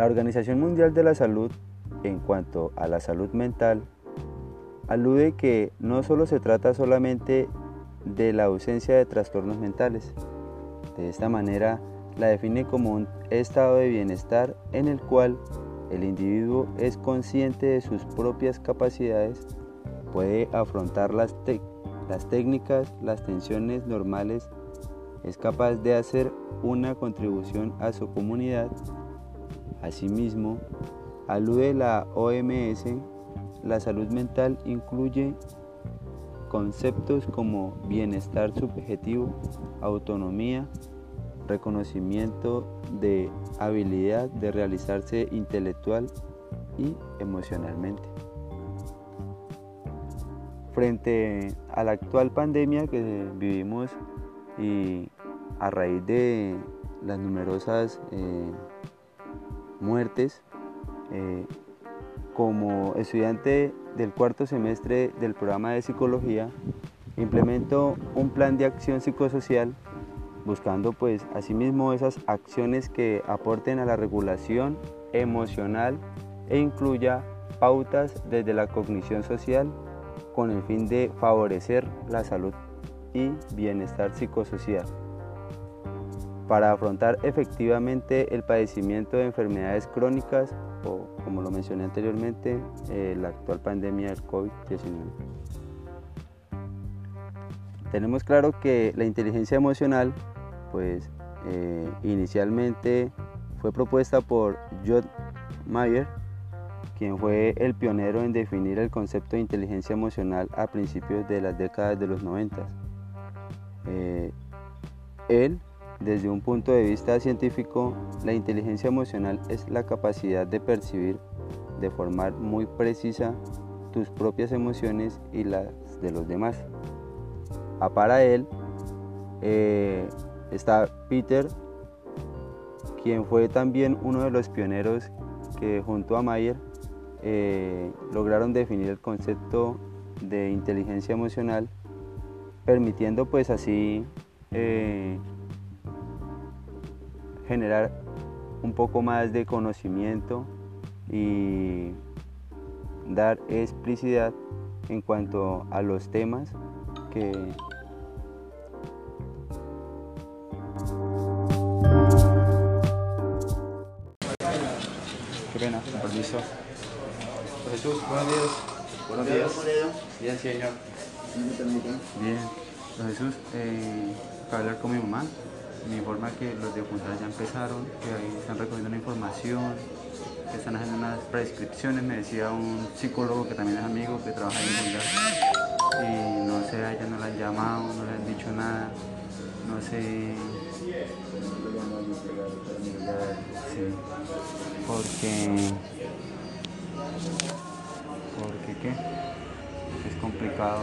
La Organización Mundial de la Salud, en cuanto a la salud mental, alude que no solo se trata solamente de la ausencia de trastornos mentales. De esta manera, la define como un estado de bienestar en el cual el individuo es consciente de sus propias capacidades, puede afrontar las, las técnicas, las tensiones normales, es capaz de hacer una contribución a su comunidad. Asimismo, alude la OMS, la salud mental incluye conceptos como bienestar subjetivo, autonomía, reconocimiento de habilidad de realizarse intelectual y emocionalmente. Frente a la actual pandemia que vivimos y a raíz de las numerosas eh, muertes, eh, como estudiante del cuarto semestre del programa de psicología, implemento un plan de acción psicosocial buscando pues asimismo esas acciones que aporten a la regulación emocional e incluya pautas desde la cognición social con el fin de favorecer la salud y bienestar psicosocial. Para afrontar efectivamente el padecimiento de enfermedades crónicas o, como lo mencioné anteriormente, eh, la actual pandemia del COVID-19. Tenemos claro que la inteligencia emocional pues eh, inicialmente fue propuesta por John Mayer, quien fue el pionero en definir el concepto de inteligencia emocional a principios de las décadas de los 90. Eh, él, desde un punto de vista científico, la inteligencia emocional es la capacidad de percibir de forma muy precisa tus propias emociones y las de los demás. A para él, eh, Está Peter, quien fue también uno de los pioneros que junto a Mayer eh, lograron definir el concepto de inteligencia emocional, permitiendo pues así eh, generar un poco más de conocimiento y dar explicidad en cuanto a los temas que pena, con permiso. Jesús, buenos días. Buenos días. Bien, señor. Bien. Don Jesús, eh, para hablar con mi mamá, me informa que los de ya empezaron, que ahí están recogiendo una información, que están haciendo unas prescripciones, me decía un psicólogo que también es amigo, que trabaja en Juntas, y no sé, a ella no la han llamado, no le han dicho nada, no sé Sí, porque... Porque qué? Es complicado.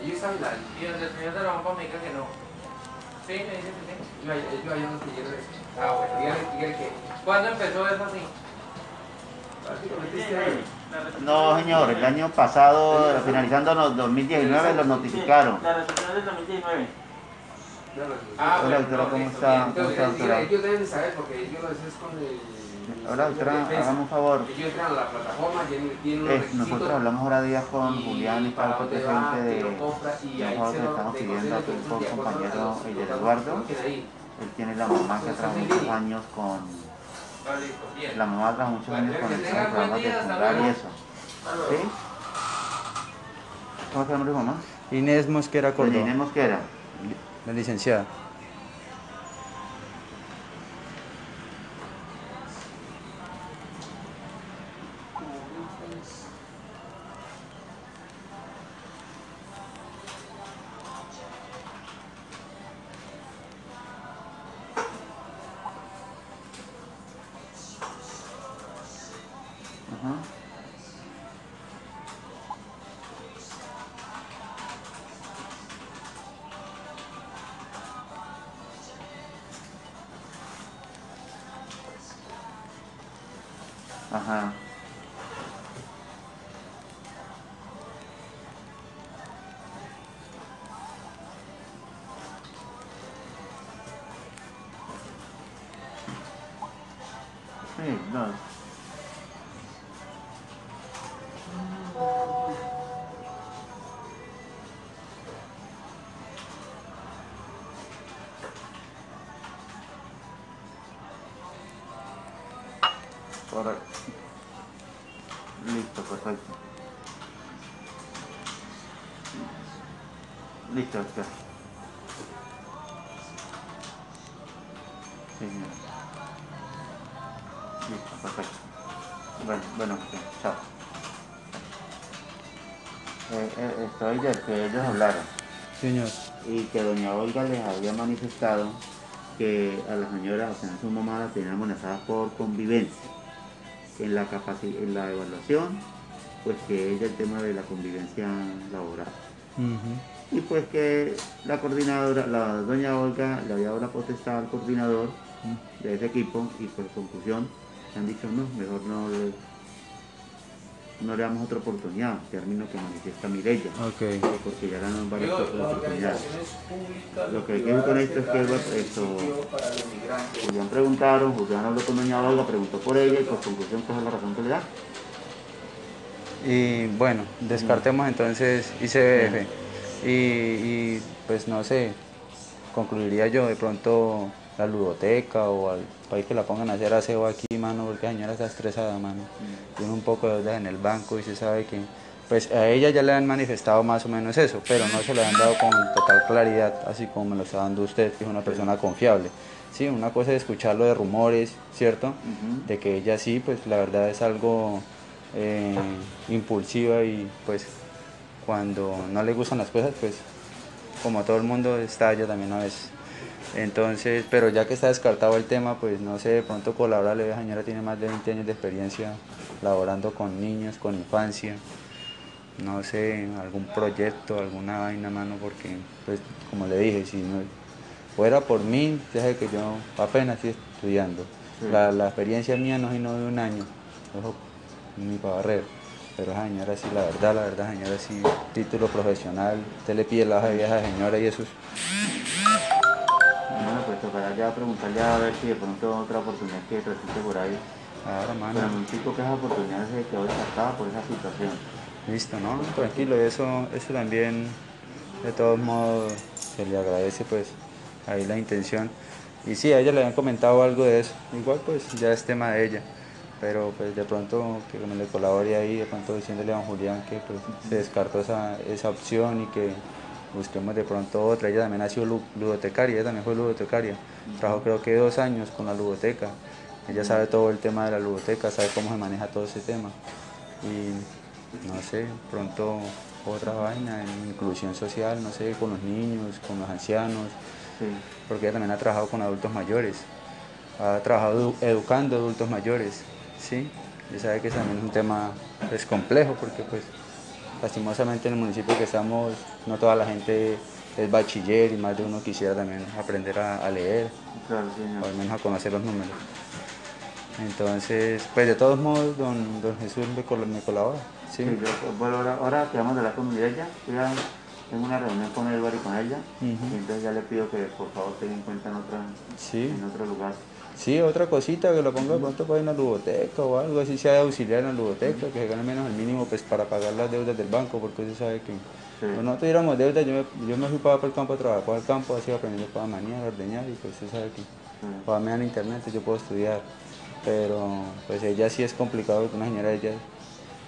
Ellos saben la... Y donde el señor de la bomba me diga que no. Sí, me dice que sí. Yo, yo, yo, no quiero eso. Ah, bueno, dígale, dígale que... ¿Cuándo empezó eso así? Este. No, señor, el año pasado, finalizando los 2019, lo notificaron. La resolución del 2019. Ah, Hola, doctora, ¿cómo está? ¿Cómo está, doctora? Ellos deben de saber porque ellos lo es con el... Hola, doctora, hágame un favor. Ellos entran a la plataforma, tienen, unos Eh, nosotros hablamos ahora días con Julián y para Pablo, que de nosotros estamos pidiendo a tu compañero los- Eduardo. Él tiene la mamá que trabaja muchos años con... Ah. La mamá trabaja muchos años con el programa de fundar y eso. ¿Sí? ¿Cómo se llama tu mamá? Inés Mosquera Córdoba, Inés Mosquera. 那你先起 Uh-huh. Ajá. Sí, no. Correcto. Perfecto. Listo. Sí, señor. Listo, perfecto. Bueno, bueno, chao. Eh, eh, estoy de que ellos hablaron Señor. y que doña Olga les había manifestado que a la señora, o sea, a su mamá la tenían amenazada por convivencia. En la en la evaluación, pues que ella el tema de la convivencia laboral. Y pues que la coordinadora, la doña Olga le había dado la potestad al coordinador de ese equipo y por conclusión le han dicho no, mejor no le, no le damos otra oportunidad, término que manifiesta Mirella, Ok. porque ya ganó varias Digo, oportunidades. públicas, Lo que hay que ver con esto es que dan esto-. Julián preguntaron, Julián habló con doña Olga, preguntó por ella y por conclusión coge la razón que le da. Y bueno, descartemos entonces ICBF. Y, y, pues no sé, concluiría yo de pronto la ludoteca o al país que la pongan a hacer aseo aquí, mano, porque la señora está estresada, mano. Tiene un poco de deudas en el banco y se sabe que, pues a ella ya le han manifestado más o menos eso, pero no se lo han dado con total claridad, así como me lo está dando usted, que es una persona confiable. Sí, una cosa es escucharlo de rumores, ¿cierto? Ujú. de que ella sí, pues la verdad es algo eh, impulsiva y pues cuando no le gustan las cosas, pues como todo el mundo estalla también a veces. Entonces, pero ya que está descartado el tema, pues no sé, de pronto colaborarle, la señora tiene más de 20 años de experiencia laborando con niños, con infancia, no sé, algún proyecto, alguna vaina, mano, porque pues como le dije, si no fuera por mí, ya que yo apenas estoy estudiando. La, la experiencia mía no es sino de un año, ojo, ni para barrer. Pero esa señora sí, la verdad, la verdad, señora sí, título profesional, usted le pide la hoja de vieja a la señora y eso es... Bueno, pues tocará ya preguntarle a ver si de pronto otra oportunidad que transite por ahí. Ahora, mano, Pero un chico que esa oportunidad se quedó descartada por esa situación. listo, ¿no? Tranquilo, eso, eso también, de todos modos, se le agradece pues ahí la intención. Y sí, a ella le habían comentado algo de eso, igual pues ya es tema de ella. Pero pues de pronto que me le colabore ahí, de pronto diciéndole a don Julián que pues, se descartó esa, esa opción y que busquemos de pronto otra. Ella también ha sido lu- ludotecaria, ella también fue ludotecaria. Trabajó creo que dos años con la ludoteca. Ella sabe todo el tema de la ludoteca, sabe cómo se maneja todo ese tema. Y no sé, pronto otra vaina, en inclusión social, no sé, con los niños, con los ancianos, Sí. porque ella también ha trabajado con adultos mayores, ha trabajado edu- educando adultos mayores, ¿sí? Y sabe que también es un tema pues, complejo porque pues lastimosamente en el municipio que estamos no toda la gente es bachiller y más de uno quisiera también aprender a, a leer Claro, o al menos a conocer los números. Entonces, pues de todos modos, don, don Jesús me, col- me colabora. Sí. Sí, yo, bueno, ahora, ahora que vamos a hablar con ella, ya tengo una reunión con Edward y con ella, y entonces ya le pido que por favor tenga en cuenta en, otra, Sí. en otro lugar. Sí, otra cosita que lo ponga de pronto para ir a la ludoteca o algo así, sea de auxiliar en la ludoteca, que se gane menos el mínimo pues para pagar las deudas del banco, porque usted sabe que Sí. cuando no tuviéramos deudas, yo me, yo me fui para, el campo a trabajar para el campo, así aprendiendo para manejar, ordeñar, y pues usted sabe que Sí. para me dan internet, yo puedo estudiar, pero pues ella sí es complicado, porque una señora ella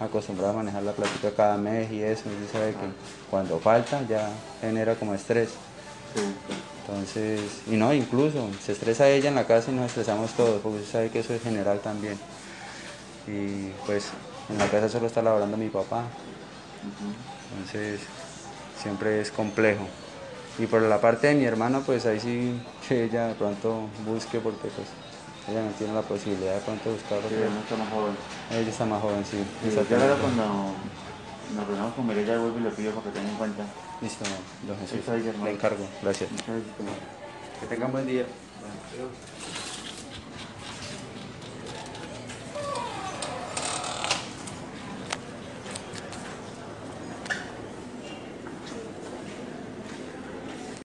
acostumbrada a manejar la plática cada mes y eso, usted sabe que cuando falta ya genera como estrés. Sí. Entonces, y no, incluso se estresa ella en la casa y nos estresamos todos, porque usted sabe que eso es general también. Y pues en la casa solo está laborando mi papá, entonces siempre es complejo. Y por la parte de mi hermana, pues ahí sí que ella de pronto busque, porque pues ella no tiene la posibilidad de pronto buscar, Sí, no está más joven. ella está más joven, sí. Sí, yo exactamente. ahora cuando nos reunamos con Mireya vuelvo y le pido para que tenga en cuenta. Listo, don Jesús, le encargo, gracias. Muchas gracias. Que tengan buen día. Pero-